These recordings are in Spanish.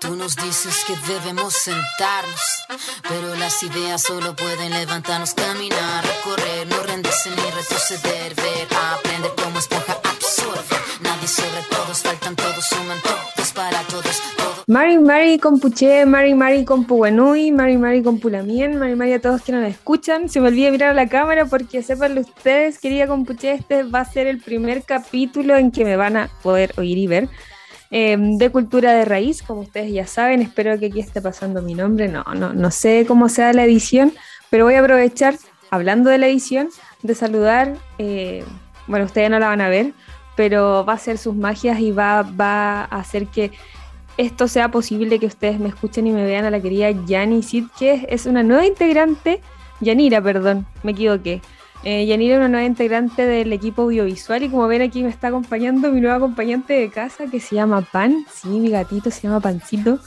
Tú nos dices que debemos sentarnos, pero las ideas solo pueden levantarnos, caminar, correr, no rendirse ni retroceder, ver, aprender como esponja absorbe. Nadie sobre todos, faltan todos, suman todos para todos. Mari Mari Compuche, Mari Mari Compuenui, Mari Mari Compulamien, Mari Mari a todos que nos escuchan. Se me olvida mirar a la cámara porque sepanlo ustedes, querida Compuche, este va a ser el primer capítulo en que me van a poder oír y ver. Em, de cultura de raíz, como ustedes ya saben, espero que aquí esté pasando mi nombre, no, no, no sé cómo sea la edición, pero voy a aprovechar, hablando de la edición, de saludar, eh, bueno, ustedes no la van a ver, pero va a hacer sus magias y va, va a hacer que esto sea posible que ustedes me escuchen y me vean a la querida Yani Sid, que es una nueva integrante, Yanira, perdón, me equivoqué, eh, Yanira es una nueva integrante del equipo audiovisual y como ven aquí me está acompañando mi nueva acompañante de casa que se llama Pan. Sí, mi gatito se llama Pancito.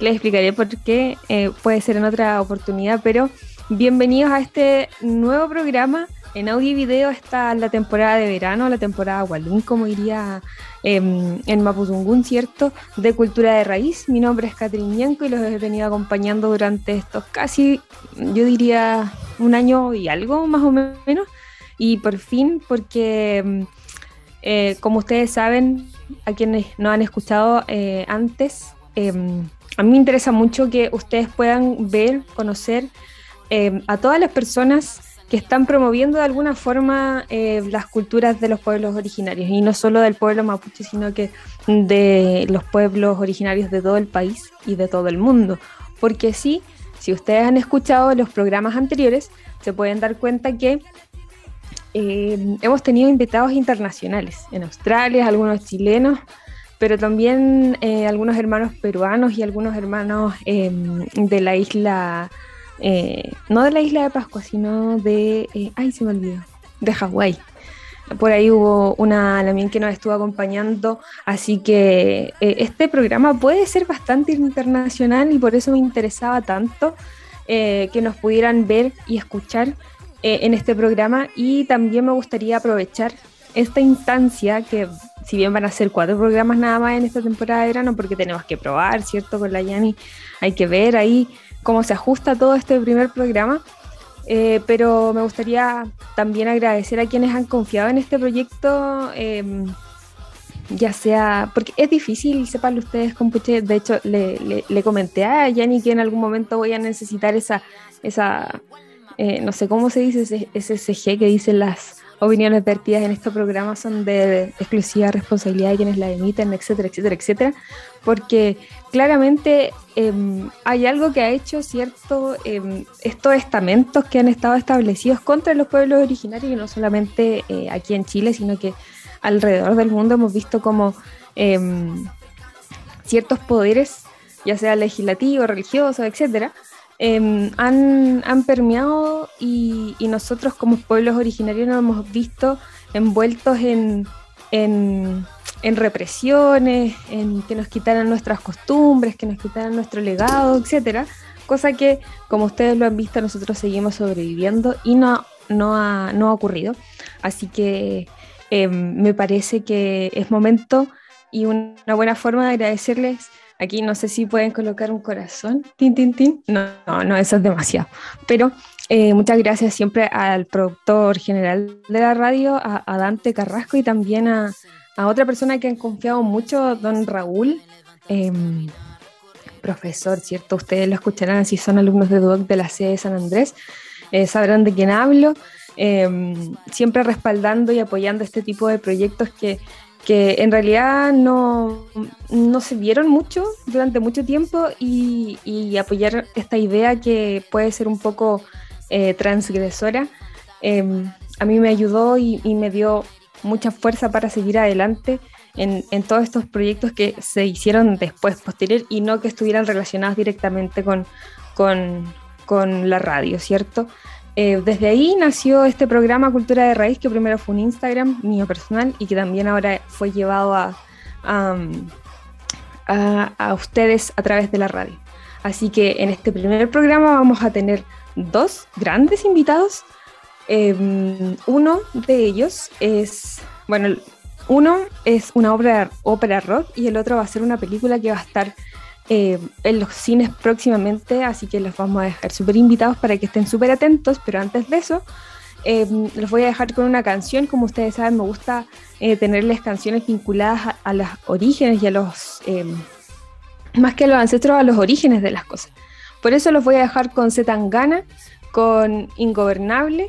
Les explicaré por qué, eh, puede ser en otra oportunidad, pero bienvenidos a este nuevo programa. En audio y video está la temporada de verano, la temporada Walloon, como diría em, en Mapudungún, ¿cierto? De cultura de raíz. Mi nombre es Catherine Ñanco y los he venido acompañando durante estos casi, yo diría, un año y algo más o menos. Y por fin, porque mm, eh, como ustedes saben, a quienes no han escuchado eh, antes, em, a mí me interesa mucho que ustedes puedan ver, conocer em, a todas las personas que están promoviendo de alguna forma eh, las culturas de los pueblos originarios, y no solo del pueblo mapuche, sino que de los pueblos originarios de todo el país y de todo el mundo. Porque sí, si ustedes han escuchado los programas anteriores, se pueden dar cuenta que eh, hemos tenido invitados internacionales en Australia, algunos chilenos, pero también eh, algunos hermanos peruanos y algunos hermanos de la isla, eh, no de la isla de Pascua, sino de, ay, se me olvidó, de Hawái. Por ahí hubo una también que nos estuvo acompañando, así que este programa puede ser bastante internacional y por eso me interesaba tanto que nos pudieran ver y escuchar eh, en este programa y también me gustaría aprovechar esta instancia que si bien van a ser cuatro programas nada más en esta temporada de verano porque tenemos que probar, ¿cierto? Con la Yani hay que ver ahí cómo se ajusta todo este primer programa. Eh, pero me gustaría también agradecer a quienes han confiado en este proyecto, em, ya sea, porque es difícil, sepan ustedes, compuche, de hecho le, comenté a Yani que en algún momento voy a necesitar esa, esa eh, no sé cómo se dice, ese SG que dicen las opiniones vertidas en este programa son de, exclusiva responsabilidad de quienes la emiten, etcétera, etcétera, etcétera, porque claramente em, hay algo que ha hecho cierto em, estos estamentos que han estado establecidos contra los pueblos originarios y no solamente eh, aquí en Chile, sino que alrededor del mundo. Hemos visto como em, ciertos poderes, ya sea legislativo, religioso, etcétera, Em, han, han, permeado y, nosotros como pueblos originarios nos hemos visto envueltos en, en, represiones, en que nos quitaran nuestras costumbres, que nos quitaran nuestro legado, etcétera, cosa que, como ustedes lo han visto, nosotros seguimos sobreviviendo y no, no, ha, no ha ocurrido. Así que em, me parece que es momento y una buena forma de agradecerles Aquí no sé si pueden colocar un corazón. Tin, tin, no, no eso es demasiado. Pero eh, muchas gracias siempre al productor general de la radio, a, Dante Carrasco y también a, otra persona que han confiado mucho, don Raúl, em, profesor, ¿cierto? Ustedes lo escucharán si son alumnos de DUOC de la sede de San Andrés, eh, sabrán de quién hablo. Em, siempre respaldando y apoyando este tipo de proyectos que que en realidad no, no, se vieron mucho durante mucho tiempo y, apoyar esta idea que puede ser un poco eh, transgresora, em, a mí me ayudó y, me dio mucha fuerza para seguir adelante en, en, todos estos proyectos que se hicieron después, posterior, y no que estuvieran relacionados directamente con, con, con la radio, ¿cierto? Eh, desde ahí nació este programa Cultura de Raíz, que primero fue un Instagram mío personal y que también ahora fue llevado a, a, ustedes a través de la radio. Así que en este primer programa vamos a tener dos grandes invitados. Em, uno de ellos es, bueno, uno es una obra, ópera rock y el otro va a ser una película que va a estar eh, en los cines próximamente, así que los vamos a dejar súper invitados para que estén súper atentos, pero antes de eso, eh, los voy a dejar con una canción, como ustedes saben, me gusta eh, tenerles canciones vinculadas a, los orígenes y a los, más que a los ancestros, a los orígenes de las cosas. Por eso los voy a dejar con Zetangana, con Ingobernable,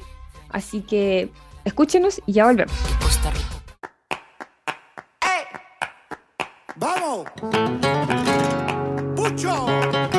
así que escúchenos y ya volvemos. ¡Vamos! No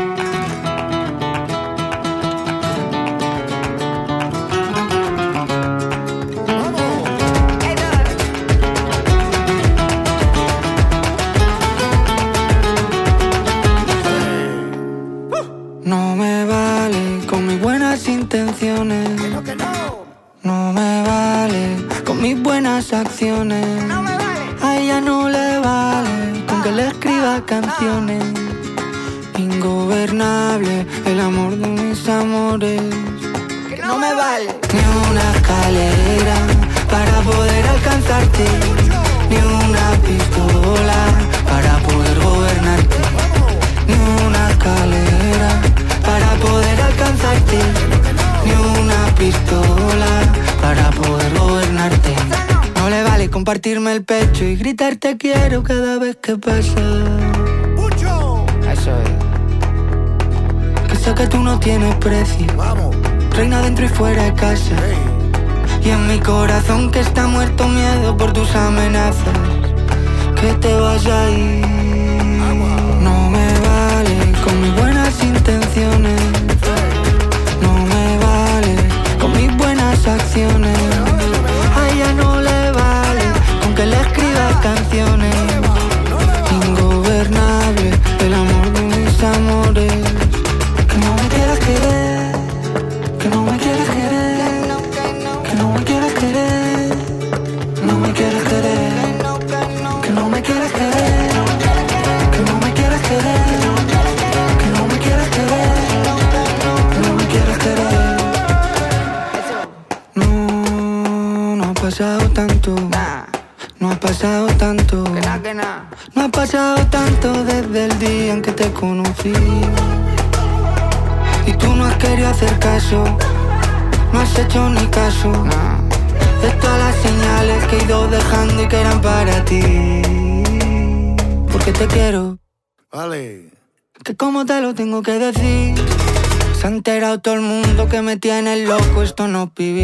tienes precio. Vamos. Reina dentro y fuera de casa. Y en mi corazón que está muerto miedo por tus amenazas. Que te vas a ir. No vivir.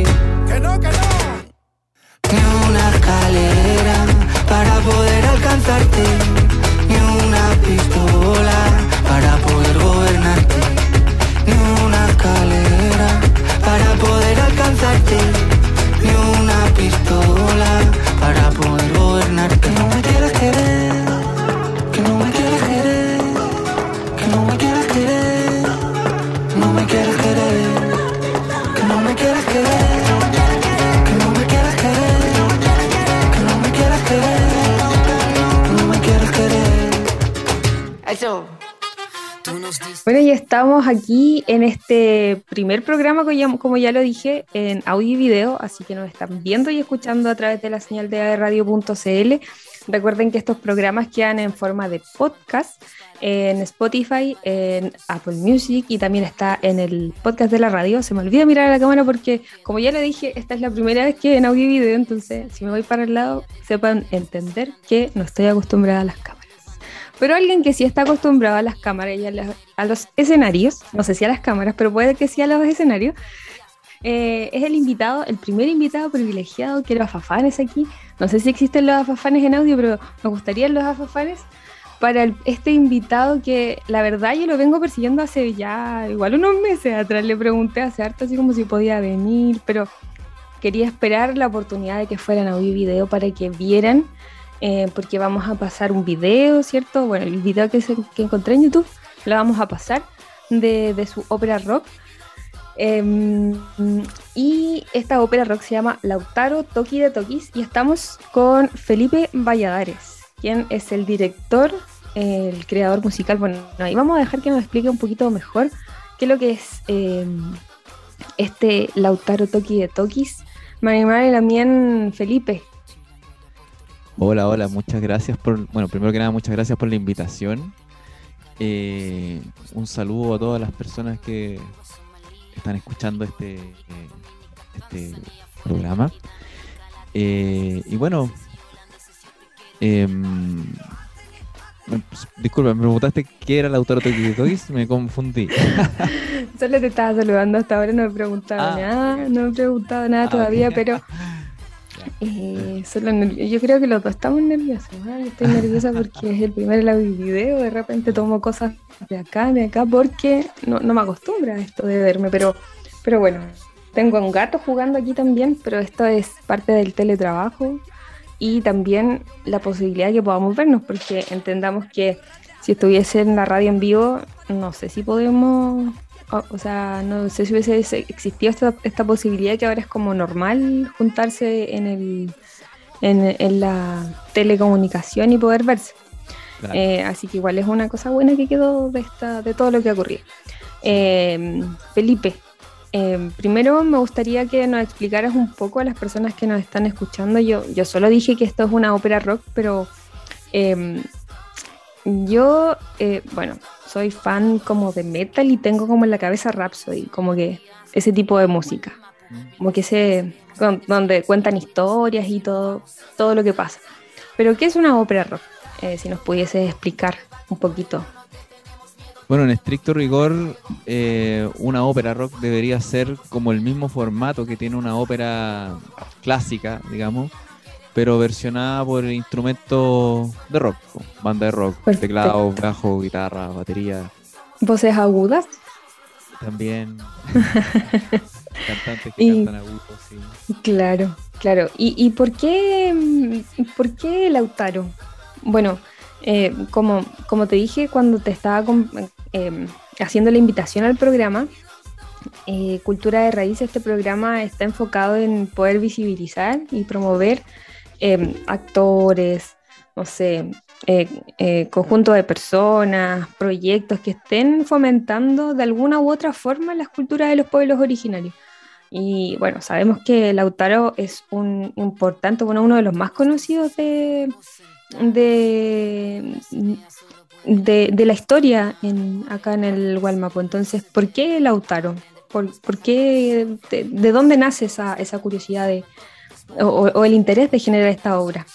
Bueno, ya estamos aquí en este primer programa, como ya lo dije, en audio y video, así que nos están viendo y escuchando a través de la señal de radio.cl. Recuerden que estos programas quedan en forma de podcast en Spotify, en Apple Music y también está en el podcast de la radio. Se me olvida mirar a la cámara porque, como ya le dije, esta es la primera vez que en audio y video, entonces si me voy para el lado, sepan entender que no estoy acostumbrada a las cámaras. Pero alguien que sí está acostumbrado a las cámaras y a, los escenarios, no sé si a las cámaras, pero puede que sí a los escenarios, eh, es el invitado, el primer invitado privilegiado, que los afafanes aquí. No sé si existen los afafanes en audio, pero me gustaría los afafanes para este invitado que la verdad yo lo vengo persiguiendo hace ya igual unos meses atrás. Le pregunté hace harto así como si podía venir, pero quería esperar la oportunidad de que fueran audio y video para que vieran eh, porque vamos a pasar un video, ¿cierto? Bueno, el video que, encontré en YouTube lo vamos a pasar de, su ópera rock. Em, y esta ópera rock se llama Lautaro Toki de Tokis y estamos con Felipe Valladares, quien es el director, el creador musical. Bueno, y vamos a dejar que nos explique un poquito mejor qué es lo que es em, este Lautaro Toki de Tokis. Marimar y también Felipe, Hola, hola, muchas gracias por, bueno, primero que nada, muchas gracias por la invitación. Eh, un saludo a todas las personas que están escuchando este, este programa. y bueno, em, disculpa, me preguntaste qué era el autor de me confundí. Solo te estaba saludando hasta ahora, no he preguntado ah. nada, no he preguntado nada ah, todavía, pero eh, yo creo que los dos estamos nerviosos. Yo estoy nerviosa porque es el primer video, de repente tomo cosas de acá, de acá, porque no, me acostumbra a esto de verme, pero, pero bueno, tengo un gato jugando aquí también, pero esto es parte del teletrabajo y también la posibilidad de que podamos vernos, porque entendamos que si estuviese en la radio en vivo, no sé si podemos, o, sea, no sé si hubiese existido esta, esta, posibilidad que ahora es como normal juntarse en, el, en, la telecomunicación y poder verse. Eh, así que igual es una cosa buena que quedó de, esta, de todo lo que ha ocurrido. Eh, Felipe, Em, primero me gustaría que nos explicaras un poco a las personas que nos están escuchando. Yo, yo solo dije que esto es una ópera rock, pero em, yo, eh, bueno, soy fan como de metal y tengo como en la cabeza Rhapsody, como que ese tipo de música, como que ese, donde cuentan historias y todo, todo lo que pasa. Pero ¿qué es una ópera rock? Eh, si nos pudiese explicar un poquito. Bueno, en estricto rigor, eh, una ópera rock debería ser como el mismo formato que tiene una ópera clásica, digamos, pero versionada por instrumentos de rock, banda de rock, teclado, bajo, guitarra, batería. ¿Voces agudas? También. Cantantes que cantan agudos, sí. Claro, claro. ¿Y, y por qué por qué Lautaro? Bueno, eh, como, como te dije cuando te estaba em, haciendo la invitación al programa, eh, Cultura de Raíz, este programa está enfocado en poder visibilizar y promover em, actores, no sé, eh, conjunto de personas, proyectos que estén fomentando de alguna u otra forma las culturas de los pueblos originarios. Y bueno, sabemos que Lautaro es un importante, bueno, uno de los más conocidos de, de, de, la historia en, acá en el Gualmapo. Entonces, ¿por qué Lautaro? ¿Por, qué, de, dónde nace esa, esa curiosidad de, o, el interés de generar esta obra?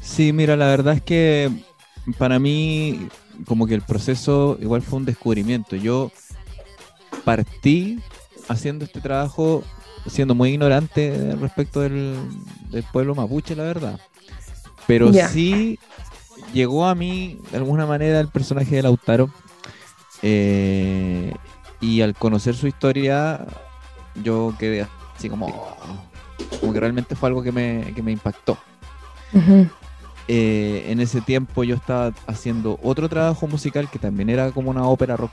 Sí, mira, la verdad es que para mí como que el proceso igual fue un descubrimiento. Yo partí haciendo este trabajo siendo muy ignorante respecto del, del pueblo mapuche, la verdad. Pero sí llegó a mí de alguna manera el personaje de Lautaro. Eh, y al conocer su historia, yo quedé así como, como que realmente fue algo que me, que me impactó. Eh, en ese tiempo yo estaba haciendo otro trabajo musical que también era como una ópera rock.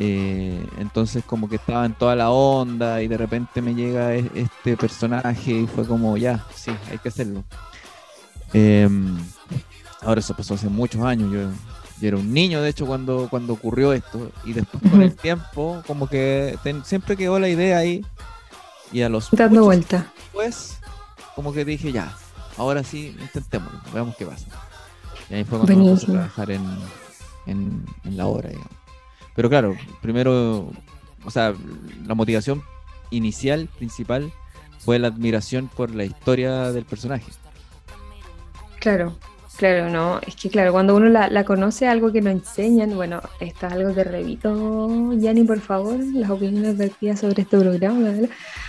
Eh, entonces como que estaba en toda la onda y de repente me llega e-, este personaje y fue como, ya, sí, hay que hacerlo. Em, ahora eso pasó hace muchos años. Yo, era un niño, de hecho, cuando, cuando ocurrió esto. Y después con el tiempo, como que siempre quedó la idea ahí. Y a los... Dando vuelta. Después, como que dije, ya, ahora sí, intentémoslo, veamos qué pasa. Y ahí fue cuando a trabajar en, en, en la obra, Pero claro, primero, o sea, la motivación inicial, principal, fue la admiración por la historia del personaje. Claro, claro, no. Es que claro, cuando uno la, conoce, algo que nos enseñan, bueno, está algo de revito, Yanni, por favor, las opiniones vertidas sobre este programa,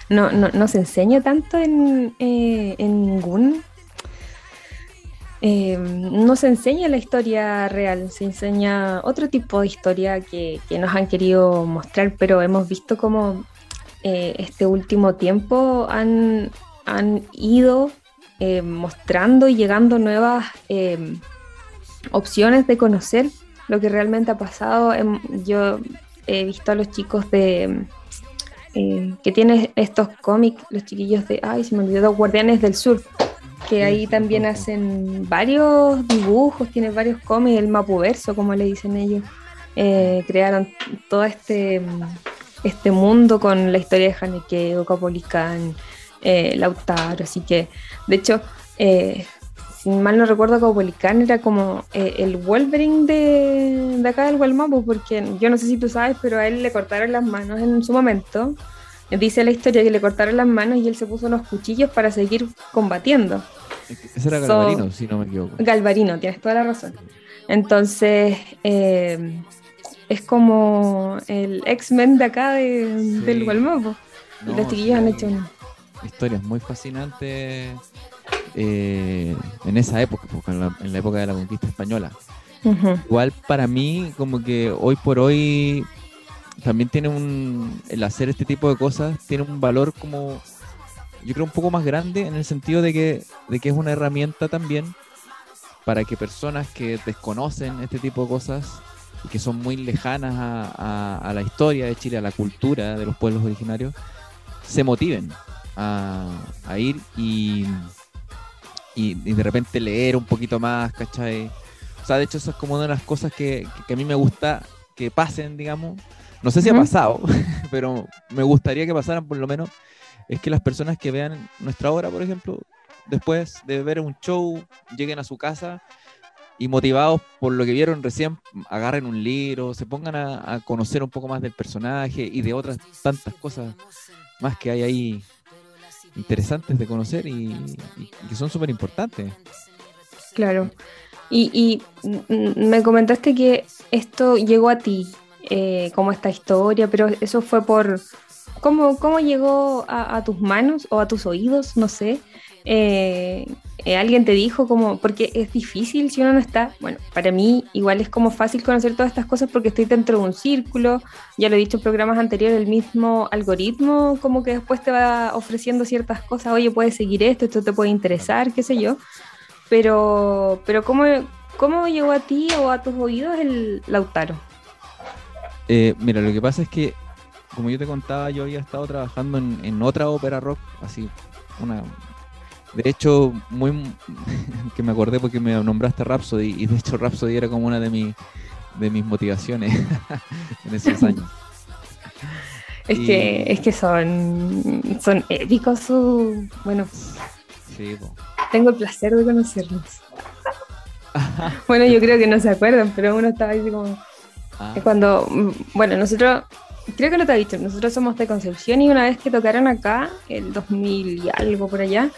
no, no, no se enseña tanto en, eh, en ningún eh, no se enseña la historia real, se enseña otro tipo de historia que, nos han querido mostrar, pero hemos visto como eh, este último tiempo han, han ido eh, mostrando y llegando nuevas eh, opciones de conocer lo que realmente ha pasado. Em, yo he visto a los chicos de eh, que tienen estos cómics, los chiquillos de, ay, se me olvidó, Guardianes del Sur, que ahí también hacen varios dibujos, tienen varios cómics, el Mapuverso, como le dicen ellos. crearon todo este, este mundo con la historia de Haneke, Capolicán, Lautaro, así que de hecho, eh, si mal no recuerdo, Caupolicán era como eh, el Wolverine de, de acá del Gualmapu, porque yo no sé si tú sabes, pero a él le cortaron las manos en su momento. Dice la historia que le cortaron las manos y él se puso unos cuchillos para seguir combatiendo. Ese era Galvarino, si no me equivoco. Galvarino, tienes toda la razón. Entonces, eh, es como el X-Men de acá del Gualmapu. y los chiquillos han hecho historias muy fascinantes eh, en esa época, en la, época de la conquista española. Igual para mí, como que hoy por hoy también tiene un. El hacer este tipo de cosas tiene un valor como. Yo creo un poco más grande en el sentido de que, de que es una herramienta también para que personas que desconocen este tipo de cosas y que son muy lejanas a, la historia de Chile, a la cultura de los pueblos originarios, se motiven a, ir y, y, de repente leer un poquito más, ¿cachai? O sea, de hecho eso es como una de las cosas que, que a mí me gusta que pasen, digamos, no sé si ha pasado, pero me gustaría que pasaran por lo menos, es que las personas que vean nuestra obra, por ejemplo, después de ver un show, lleguen a su casa y motivados por lo que vieron recién, agarren un libro, se pongan a, conocer un poco más del personaje y de otras tantas cosas más que hay ahí interesantes de conocer y, que son súper importantes. Claro. Y, y, me comentaste que esto llegó a ti, eh, como esta historia, pero eso fue por... ¿Cómo, cómo llegó a, tus manos o a tus oídos? No sé. Eh, eh, alguien te dijo como, porque es difícil si uno no está, bueno, para mí igual es como fácil conocer todas estas cosas porque estoy dentro de un círculo, ya lo he dicho en programas anteriores, el mismo algoritmo como que después te va ofreciendo ciertas cosas, oye, puedes seguir esto, esto te puede interesar, qué sé yo, pero, pero ¿cómo, cómo llegó a ti o a tus oídos el Lautaro? Eh, mira, lo que pasa es que, como yo te contaba, yo había estado trabajando en, otra ópera rock, así, una... De hecho, muy que me acordé porque me nombraste Rhapsody, y de hecho Rhapsody era como una de, mi, de mis motivaciones en esos años. Es que, es que son, son épicos su. Bueno. Tengo el placer de conocerlos. bueno, yo creo que no se acuerdan, pero uno estaba ahí como. Ah. Es cuando, mm, bueno, nosotros, creo que lo te he dicho, nosotros somos de Concepción y una vez que tocaron acá, el 2000 y algo por allá,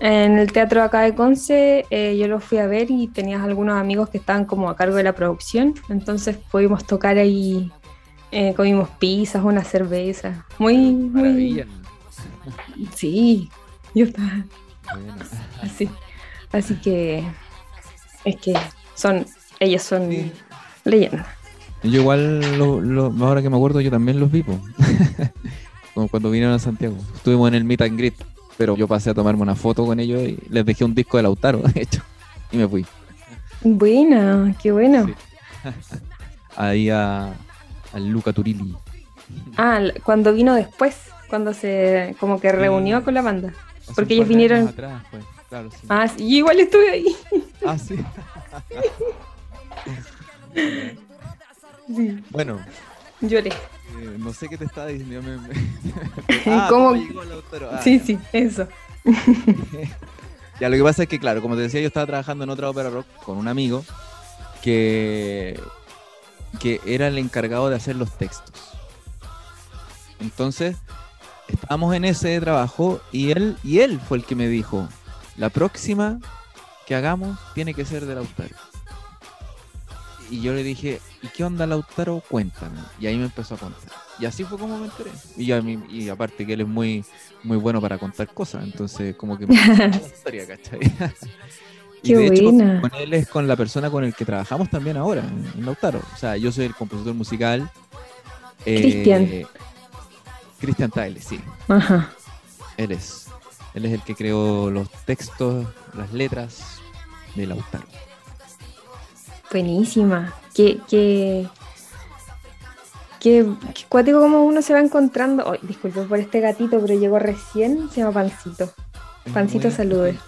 en el teatro acá de Conce, eh, yo los fui a ver y tenías algunos amigos que estaban como a cargo de la producción, entonces pudimos tocar ahí, eh, comimos pizzas, una cerveza, muy, muy... Sí, yo estaba... Así, así que es que son, ellos son leyendas. Yo igual, ahora que me acuerdo, yo también los vi, Como cuando vinieron a Santiago. Estuvimos en el Meet and Greet, pero yo pasé a tomarme una foto con ellos y les dejé un disco de Lautaro, de hecho, y me fui. Buena, qué bueno. Ahí a, Luca Turilli. Ah, cuando vino después, cuando se como que reunió con la banda. Porque ellos vinieron... Atrás, pues. Claro, sí. Ah, sí, igual estuve ahí. Ah, sí. Bueno. Lloré. Eh, no sé qué te estaba diciendo. ah, ¿Cómo? Ah, sí, sí, eso. ya, lo que pasa es que, claro, como te decía, yo estaba trabajando en otra ópera rock con un amigo que, que era el encargado de hacer los textos. Entonces, estábamos en ese trabajo y él, y él fue el que me dijo, la próxima que hagamos tiene que ser de Lautaro y yo le dije, ¿y qué onda Lautaro? Cuéntame. Y ahí me empezó a contar. Y así fue como me enteré. Y, a mí, y aparte que él es muy, muy bueno para contar cosas, entonces como que me la historia, ¿cachai? y de hecho, con él es con la persona con el que trabajamos también ahora, en, Lautaro. O sea, yo soy el compositor musical. Eh, Cristian. Cristian Taile, sí. Ajá. Él es. Él es el que creó los textos, las letras de Lautaro. Buenísima. Qué, qué, qué, cuático como uno se va encontrando. disculpe por este gatito, pero llegó recién, se llama Pancito. Pancito salude.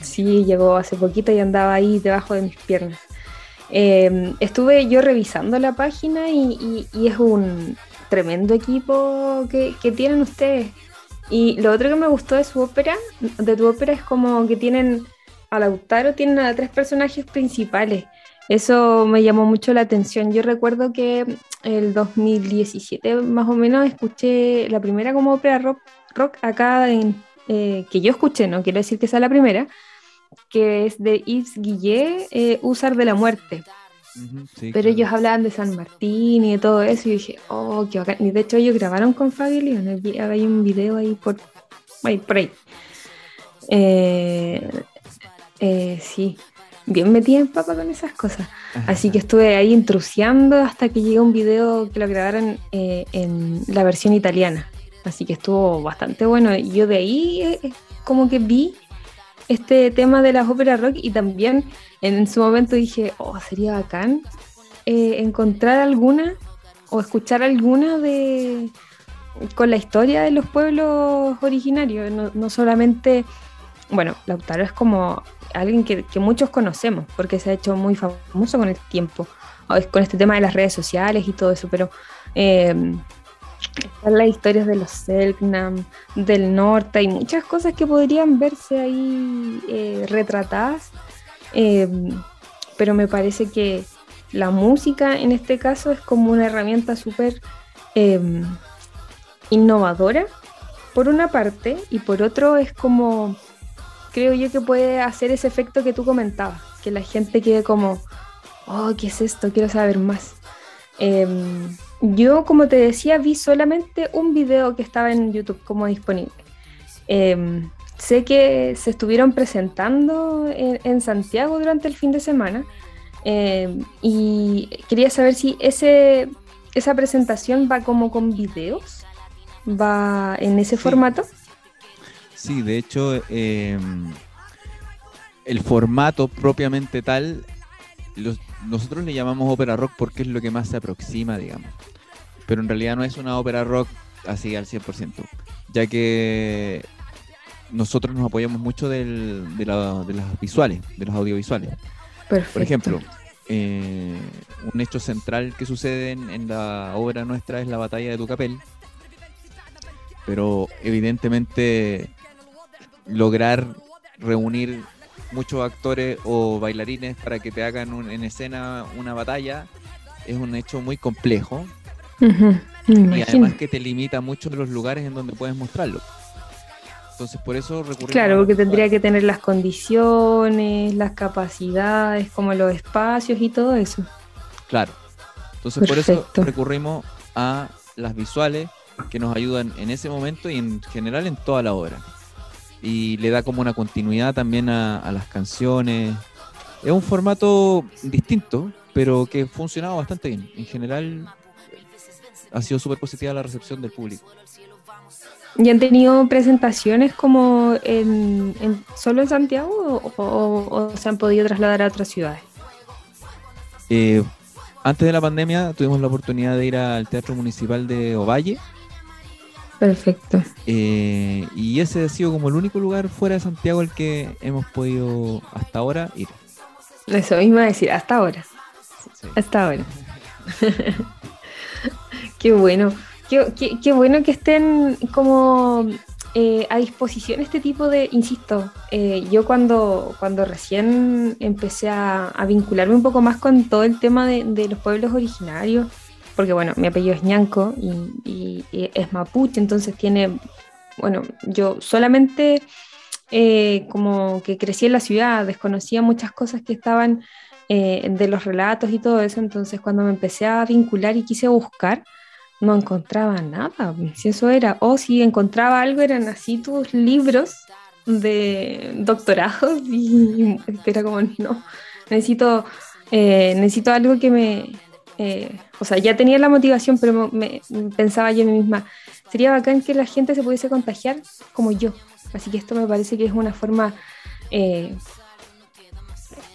Sí, llegó hace poquito y andaba ahí debajo de mis piernas. Em, estuve yo revisando la página y, es un tremendo equipo que, que, tienen ustedes. Y lo otro que me gustó de su ópera, de tu ópera, es como que tienen a Lautaro tienen a tres personajes principales. Eso me llamó mucho la atención. Yo recuerdo que el 2017 más o menos escuché la primera como ópera rock, rock acá en, eh, que yo escuché, no quiero decir que sea la primera, que es de Yves Guillet, eh, Usar de la Muerte. Pero ellos hablaban de San Martín y de todo eso, y dije, oh, qué bacán. Y de hecho, ellos grabaron con Fabio León. Hay un video ahí por, ahí, por ahí. Eh, eh, sí, bien metida en papa con esas cosas. Así que estuve ahí intrusiando hasta que llegó un video que lo grabaron eh, en la versión italiana. Así que estuvo bastante bueno. Y yo de ahí eh, como que vi este tema de las óperas rock y también en su momento dije, oh, sería bacán encontrar alguna o escuchar alguna de con la historia de los pueblos originarios, no, no solamente, bueno, Lautaro es como alguien que, muchos conocemos, porque se ha hecho muy famoso con el tiempo, con este tema de las redes sociales y todo eso, pero eh, están las historias de los Selknam, del norte, hay muchas cosas que podrían verse ahí eh, retratadas, eh, pero me parece que la música en este caso es como una herramienta súper innovadora, por una parte, y por otro es como creo yo que puede hacer ese efecto que tú comentabas, que la gente quede como, oh, ¿qué es esto? Quiero saber más. Em, yo, como te decía, vi solamente un video que estaba en YouTube como disponible. Em, sé que se estuvieron presentando en, Santiago durante el fin de semana em, y quería saber si ese, esa presentación va como con videos, va en ese formato. Sí, de hecho, em, el formato propiamente tal, nosotros le llamamos ópera rock porque es lo que más se aproxima, digamos. Pero en realidad no es una ópera rock así al 100%, ya que nosotros nos apoyamos mucho de, las visuales, de los audiovisuales. Por ejemplo, eh, un hecho central que sucede en, en, la obra nuestra es la batalla de Tucapel, pero evidentemente lograr reunir muchos actores o bailarines para que te hagan en escena una batalla es un hecho muy complejo y además que te limita mucho los lugares en donde puedes mostrarlo. Entonces por eso recurrimos Claro, porque tendría que tener las condiciones, las capacidades, como los espacios y todo eso. Claro. Entonces por eso recurrimos a las visuales que nos ayudan en ese momento y en general en toda la obra y le da como una continuidad también a, las canciones. Es un formato distinto, pero que ha funcionado bastante bien. En general ha sido súper positiva la recepción del público. ¿Y han tenido presentaciones como en, solo en Santiago o, se han podido trasladar a otras ciudades? Eh, antes de la pandemia tuvimos la oportunidad de ir al Teatro Municipal de Ovalle Perfecto. Eh, y ese ha sido como el único lugar fuera de Santiago al que hemos podido hasta ahora ir. Eso mismo decir, hasta ahora. Hasta ahora. qué bueno. Qué, bueno que estén como eh, a disposición este tipo de, insisto, eh, yo cuando, cuando recién empecé a, vincularme un poco más con todo el tema de los pueblos originarios, porque bueno, mi apellido es ñanco y, es mapuche, entonces tiene, bueno, yo solamente eh, como que crecí en la ciudad, desconocía muchas cosas que estaban eh, de los relatos y todo eso, entonces cuando me empecé a vincular y quise buscar, no encontraba nada, si eso era, o si encontraba algo eran así tus libros de doctorado y, era como, no, necesito, eh, necesito algo que me, eh, o sea, ya tenía la motivación, pero me, pensaba yo misma, sería bacán que la gente se pudiese contagiar como yo. Así que esto me parece que es una forma eh,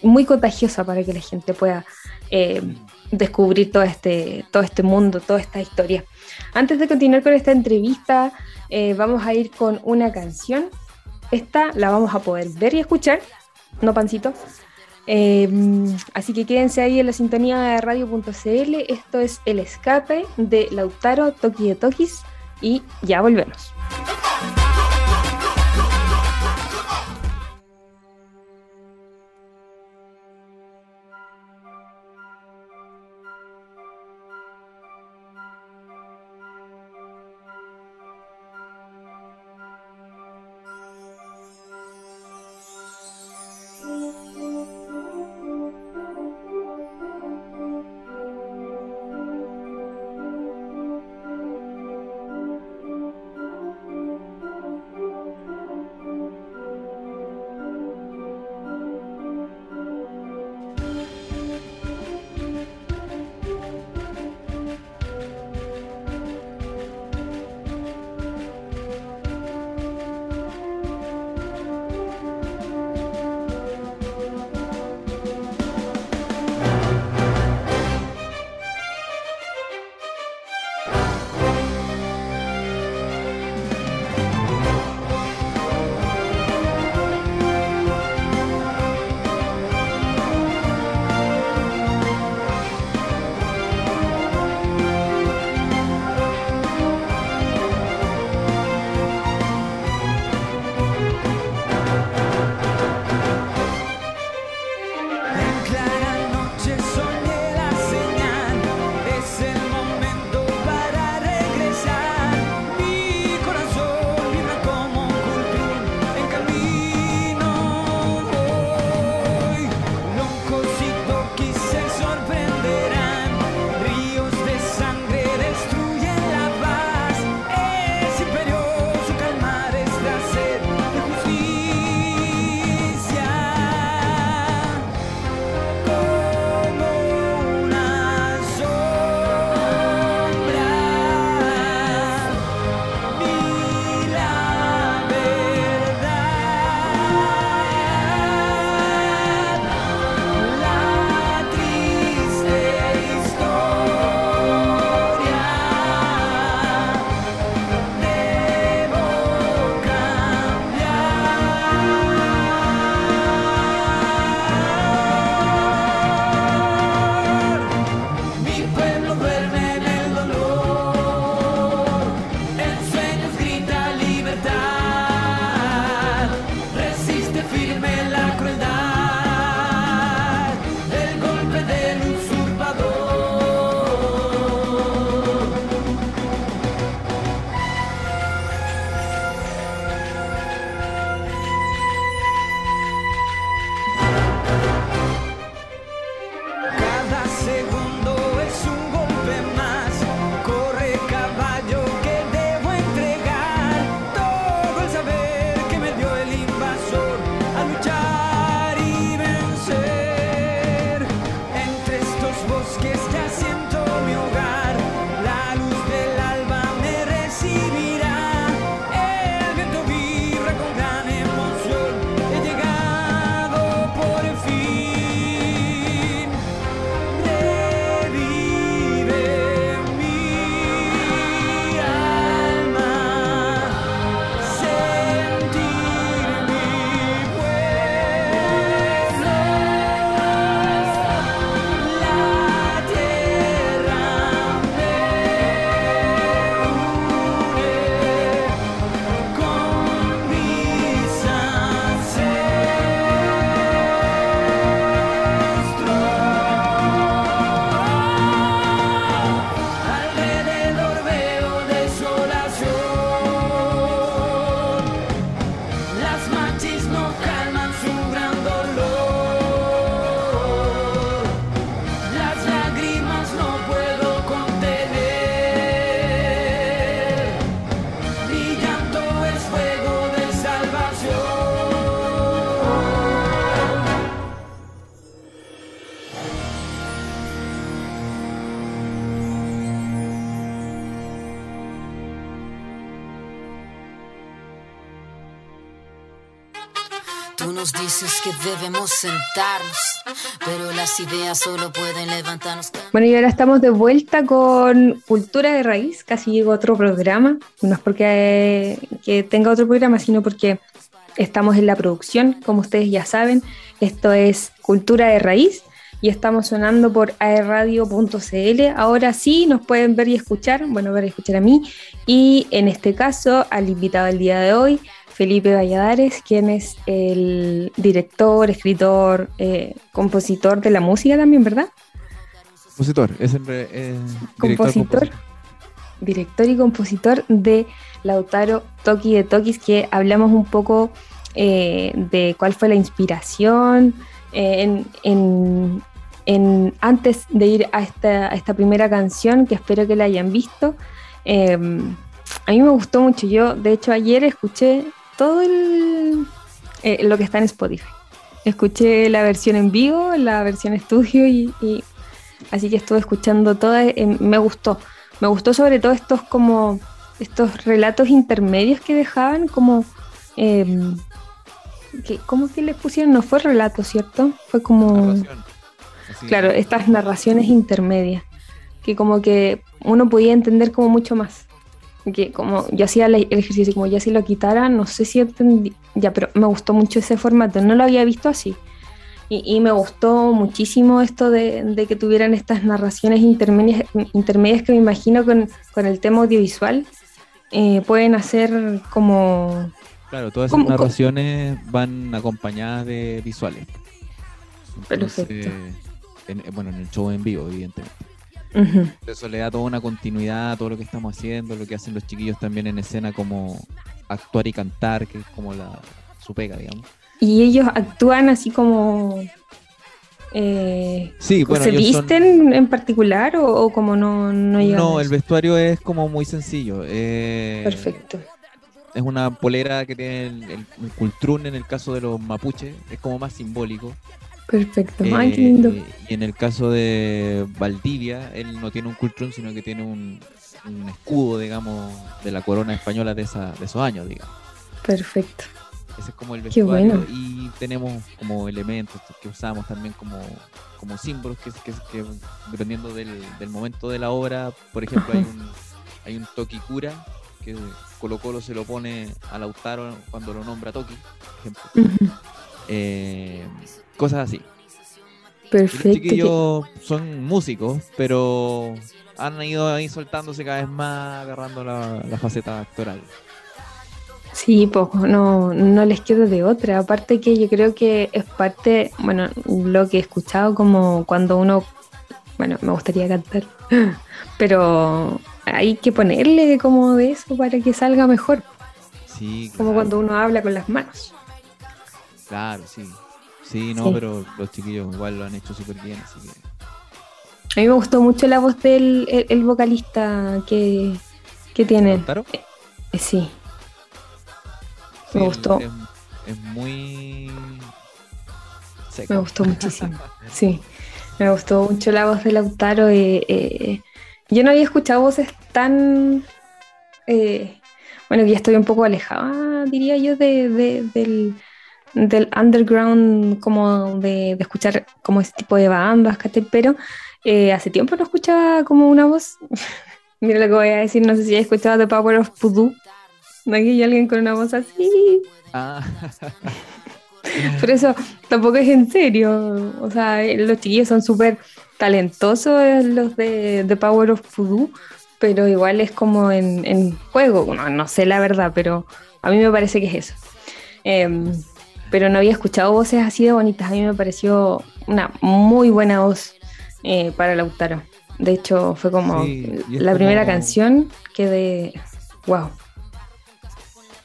muy contagiosa para que la gente pueda eh, descubrir todo este, todo este mundo, toda esta historia. Antes de continuar con esta entrevista, vamos a ir con una canción. Esta la vamos a poder ver y escuchar, no pancito, Em, así que quédense ahí en la sintonía de radio.cl. Esto es El Escape de Lautaro Toki de Tokis y ya volvemos. Dices que debemos sentarnos, pero las ideas solo pueden levantarnos. Bueno, y ahora estamos de vuelta con Cultura de Raíz, casi llegó otro programa, no es porque que tenga otro programa, sino porque estamos en la producción, como ustedes ya saben, esto es Cultura de Raíz y estamos sonando por aerradio.cl. Ahora sí nos pueden ver y escuchar, bueno, ver y escuchar a mí y en este caso al invitado del día de hoy, Felipe Valladares, quien es el director, escritor, eh, compositor de la música también, ¿verdad? Compositor, es el eh, compositor, director y compositor de Lautaro Toki de Tokis, que hablamos un poco eh, de cuál fue la inspiración en, antes de ir a esta, primera canción, que espero que la hayan visto. A mí me gustó mucho. Yo, de hecho, ayer escuché todo eh, lo que está en Spotify. Escuché la versión en vivo, la versión estudio y, así que estuve escuchando toda. Eh, me gustó. Me gustó sobre todo estos como estos relatos intermedios que dejaban como eh, que, ¿cómo que les pusieron? No fue relato, ¿cierto? Fue como claro, estas narraciones intermedias, que como que uno podía entender como mucho más. Que como yo hacía el ejercicio, como ya si lo quitara, no sé si entendí, ya, pero me gustó mucho ese formato, no lo había visto así. Y, me gustó muchísimo esto de, que tuvieran estas narraciones intermedias, intermedias que me imagino con, el tema audiovisual eh, pueden hacer como... Claro, todas esas narraciones van acompañadas de visuales. Perfecto bueno, en el show en vivo, evidentemente. Eso le da toda una continuidad a todo lo que estamos haciendo, lo que hacen los chiquillos también en escena, como actuar y cantar, que es como la, su pega, digamos. Y ellos actúan así como... Eh, sí, ¿Se visten en particular o, como no, no No, el vestuario es como muy sencillo. Eh, Perfecto. Es una polera que tiene el, el, cultrún en el caso de los mapuches, es como más simbólico. Perfecto, qué lindo. Eh, y en el caso de Valdivia, él no tiene un cultrón, sino que tiene un, escudo, digamos, de la corona española de, esa, de esos años, digamos. Perfecto. Ese es como el vestuario. Y tenemos como elementos que usamos también como, como símbolos que, que, dependiendo del, momento de la obra, por ejemplo, hay un, hay un Toki Cura que Colo Colo se lo pone a Lautaro cuando lo nombra Toki, por ejemplo. eh, cosas así. Perfecto. Los chiquillos son músicos, pero han ido ahí soltándose cada vez más, agarrando la, faceta actoral. Sí, pues no, no les queda de otra. Aparte que yo creo que es parte, bueno, lo que he escuchado como cuando uno, bueno, me gustaría cantar, pero hay que ponerle como de eso para que salga mejor. Sí. Como cuando uno habla con las manos. Claro, sí. Sí, no, pero los chiquillos igual lo han hecho súper bien, así que... A mí me gustó mucho la voz del el, vocalista que, que tiene. Eh, sí. Me gustó. Es, muy... Me gustó muchísimo. sí. Me gustó mucho la voz de Lautaro. Eh, eh, yo no había escuchado voces tan... bueno, ya estoy un poco alejada, diría yo, de, del del underground, como de, escuchar como ese tipo de bandas, pero eh, hace tiempo no escuchaba como una voz. Mira lo que voy a decir, no sé si has escuchado The Power of Voodoo. ¿No hay alguien con una voz así? Ah. Pero eso tampoco es en serio. O sea, los chiquillos son súper talentosos, los de The Power of Voodoo, pero igual es como en, juego. No, no, sé la verdad, pero a mí me parece que es eso. Em, pero no había escuchado voces así de bonitas. A mí me pareció una muy buena voz eh, para Lautaro. De hecho, fue como la primera canción que de. ¡Wow!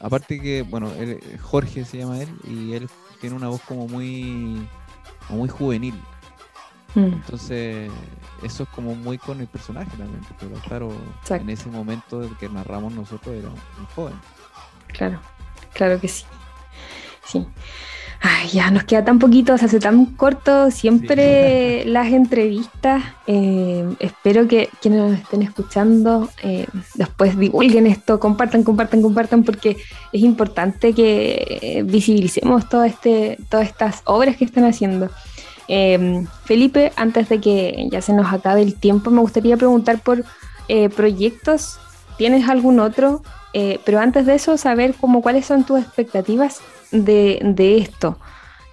Aparte que, bueno, Jorge se llama él y él tiene una voz como muy, muy juvenil. Mm. Entonces, eso es como muy con el personaje también, porque Lautaro en ese momento que narramos nosotros era muy joven. Claro, claro que sí. Sí. Ay, ya nos queda tan poquito, se hace tan corto siempre las entrevistas. Eh, espero que quienes nos estén escuchando eh, después divulguen esto, compartan, compartan, compartan, porque es importante que visibilicemos todo este, todas estas obras que están haciendo. Eh, Felipe, antes de que ya se nos acabe el tiempo, me gustaría preguntar por proyectos. ¿Tienes algún otro? pero antes de eso, saber cómo, cuáles son tus expectativas de, esto.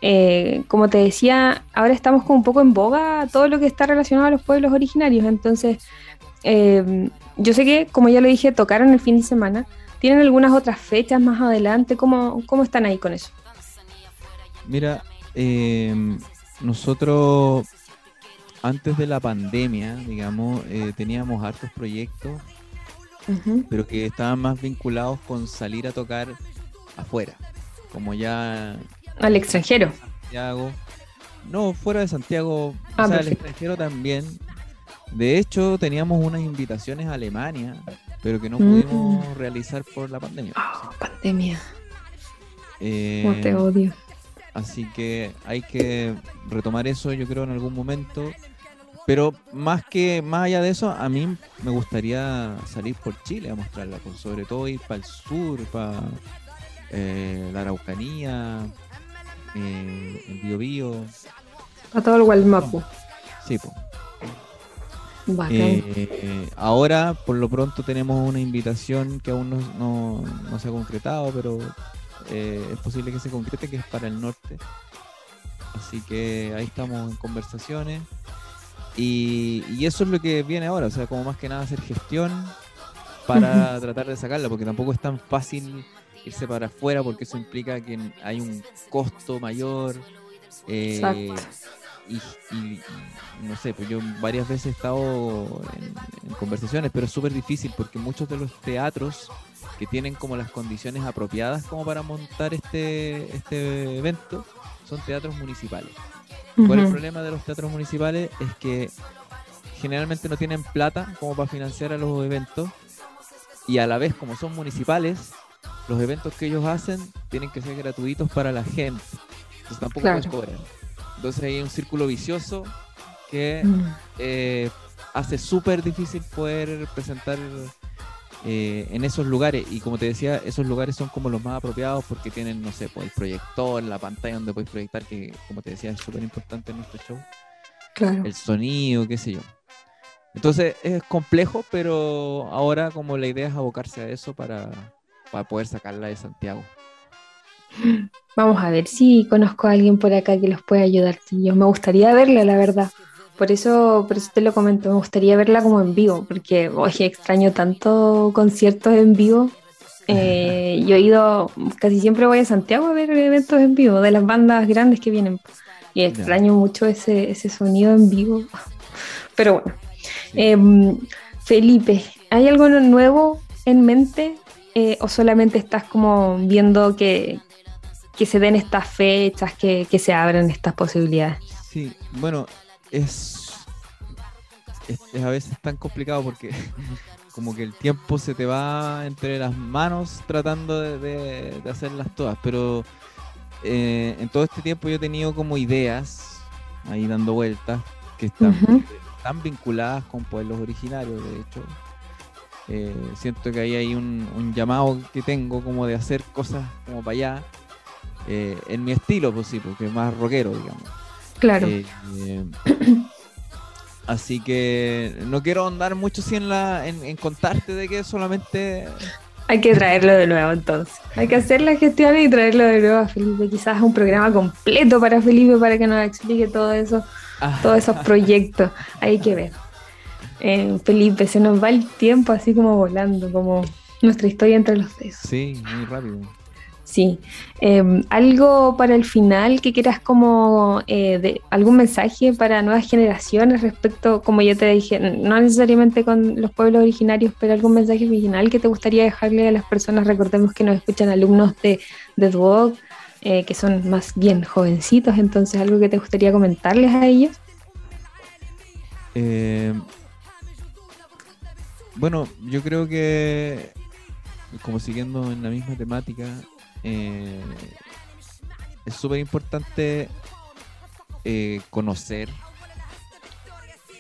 Eh, como te decía, ahora estamos como un poco en boga todo lo que está relacionado a los pueblos originarios. Entonces, eh, yo sé que, como ya lo dije, tocaron el fin de semana. ¿Tienen algunas otras fechas más adelante? ¿Cómo, cómo están ahí con eso? Mira, em, nosotros antes de la pandemia, digamos, eh, teníamos hartos proyectos, pero que estaban más vinculados con salir a tocar afuera como ya... Al extranjero. Santiago. No, fuera de Santiago, ah, o sea, al extranjero también. De hecho, teníamos unas invitaciones a Alemania, pero que no pudimos mm. realizar por la pandemia. Oh, pandemia. Eh, te odio. Así que hay que retomar eso, yo creo, en algún momento. Pero más que más allá de eso, a mí me gustaría salir por Chile a mostrarla, pues, sobre todo ir para el sur, para eh, la Araucanía, eh, el Biobío. A todo el Gualmapu. Sí, pues. ahora, por lo pronto, tenemos una invitación que aún no, se ha concretado, pero es posible que se concrete, que es para el norte. Así que ahí estamos en conversaciones. Y, y, eso es lo que viene ahora, o sea, como más que nada hacer gestión para tratar de sacarla, porque tampoco es tan fácil irse para afuera porque eso implica que hay un costo mayor. Eh, y, no sé, pues yo varias veces he estado en, conversaciones, pero es súper difícil porque muchos de los teatros que tienen como las condiciones apropiadas como para montar este, este evento son teatros municipales. ¿Cuál es el problema de los teatros municipales? Es que generalmente no tienen plata como para financiar a los eventos y a la vez como son municipales los eventos que ellos hacen tienen que ser gratuitos para la gente. Entonces tampoco claro. cobrar. Entonces hay un círculo vicioso que mm. eh, hace súper difícil poder presentar eh, en esos lugares. Y como te decía, esos lugares son como los más apropiados porque tienen, no sé, pues, el proyector, la pantalla donde puedes proyectar, que como te decía es súper importante en nuestro show. Claro. El sonido, qué sé yo. Entonces es complejo, pero ahora como la idea es abocarse a eso para, para poder sacarla de Santiago. Vamos a ver si conozco a alguien por acá que los pueda ayudar. Yo me gustaría verla, la verdad. Por eso, por eso te lo comento, me gustaría verla como en vivo, porque oye, extraño tanto conciertos en vivo. Eh, yo he ido, casi siempre voy a Santiago a ver eventos en vivo de las bandas grandes que vienen. Y extraño mucho ese, ese sonido en vivo. Pero bueno. Em, Felipe, ¿hay algo nuevo en mente eh, o solamente estás como viendo que, se den estas fechas, que, se abran estas posibilidades? Sí, bueno, es, es, a veces tan complicado porque como que el tiempo se te va entre las manos tratando de, hacerlas todas, pero eh, en todo este tiempo yo he tenido como ideas ahí dando vueltas que están, están vinculadas con pueblos originarios, de hecho, eh, siento que ahí hay un, llamado que tengo como de hacer cosas como para allá, eh, en mi estilo, pues sí, porque es más rockero, digamos. Claro. Eh, así que no quiero andar mucho si en, la, en, contarte de que solamente... Hay que traerlo de nuevo entonces. Hay que hacer la gestión y traerlo de nuevo a Felipe. Quizás un programa completo para Felipe para que nos explique todo eso, ah. todos esos proyectos. Hay que ver. Eh, Felipe, se nos va el tiempo así como volando, como nuestra historia entre los dedos. Sí, muy rápido. Sí. Em, algo para el final que quieras como eh, de, algún mensaje para nuevas generaciones respecto, como ya te dije, no necesariamente con los pueblos originarios, pero algún mensaje original que te gustaría dejarle a las personas. Recordemos que nos escuchan alumnos de, de Duoc, eh, que son más bien jovencitos, entonces algo que te gustaría comentarles a ellos. Eh, bueno, yo creo que, como siguiendo en la misma temática, eh, es súper importante eh, conocer,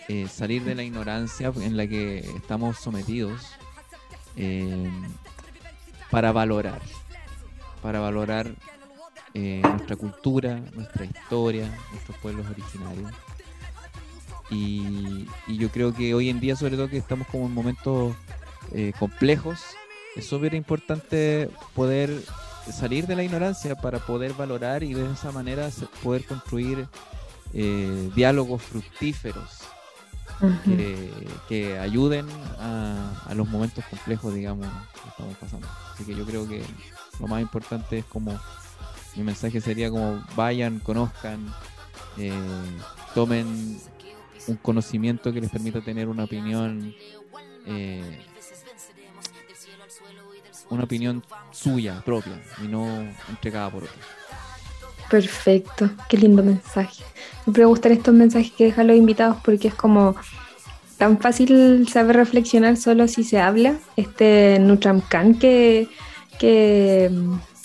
eh, salir de la ignorancia en la que estamos sometidos eh, para valorar, para valorar nuestra cultura, nuestra historia, nuestros pueblos originarios. Y, y, yo creo que hoy en día, sobre todo que estamos como en momentos complejos, es súper importante poder salir de la ignorancia para poder valorar y de esa manera poder construir eh, diálogos fructíferos que, ayuden a, los momentos complejos, digamos, que estamos pasando. Así que yo creo que lo más importante es como, mi mensaje sería como vayan, conozcan, eh, tomen un conocimiento que les permita tener una opinión eh, una opinión suya, propia, y no entregada por otros. Perfecto, qué lindo mensaje. Siempre me gustan estos mensajes que dejan los invitados porque es como tan fácil saber reflexionar solo si se habla. Este Nutram Khan que, que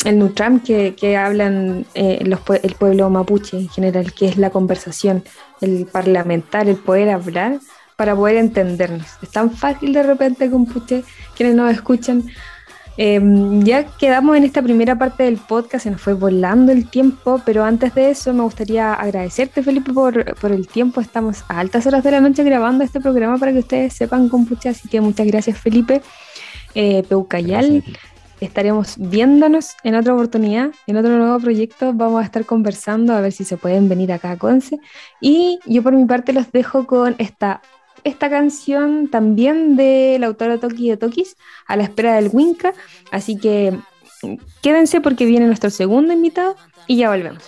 el Nutram que, que hablan eh, los, el pueblo mapuche en general, que es la conversación, el parlamentar, el poder hablar para poder entendernos. Es tan fácil de repente con quienes nos escuchan Em, ya quedamos en esta primera parte del podcast, se nos fue volando el tiempo, pero antes de eso me gustaría agradecerte, Felipe, por, por el tiempo. Estamos a altas horas de la noche grabando este programa para que ustedes sepan con pucha, así que muchas gracias, Felipe. Eh, Peucayal, estaremos viéndonos en otra oportunidad, en otro nuevo proyecto. Vamos a estar conversando a ver si se pueden venir acá a Conce. Y yo por mi parte los dejo con esta esta canción también del autor Toki de Tokis, a la espera del Winca. Así que quédense porque viene nuestro segundo invitado y ya volvemos.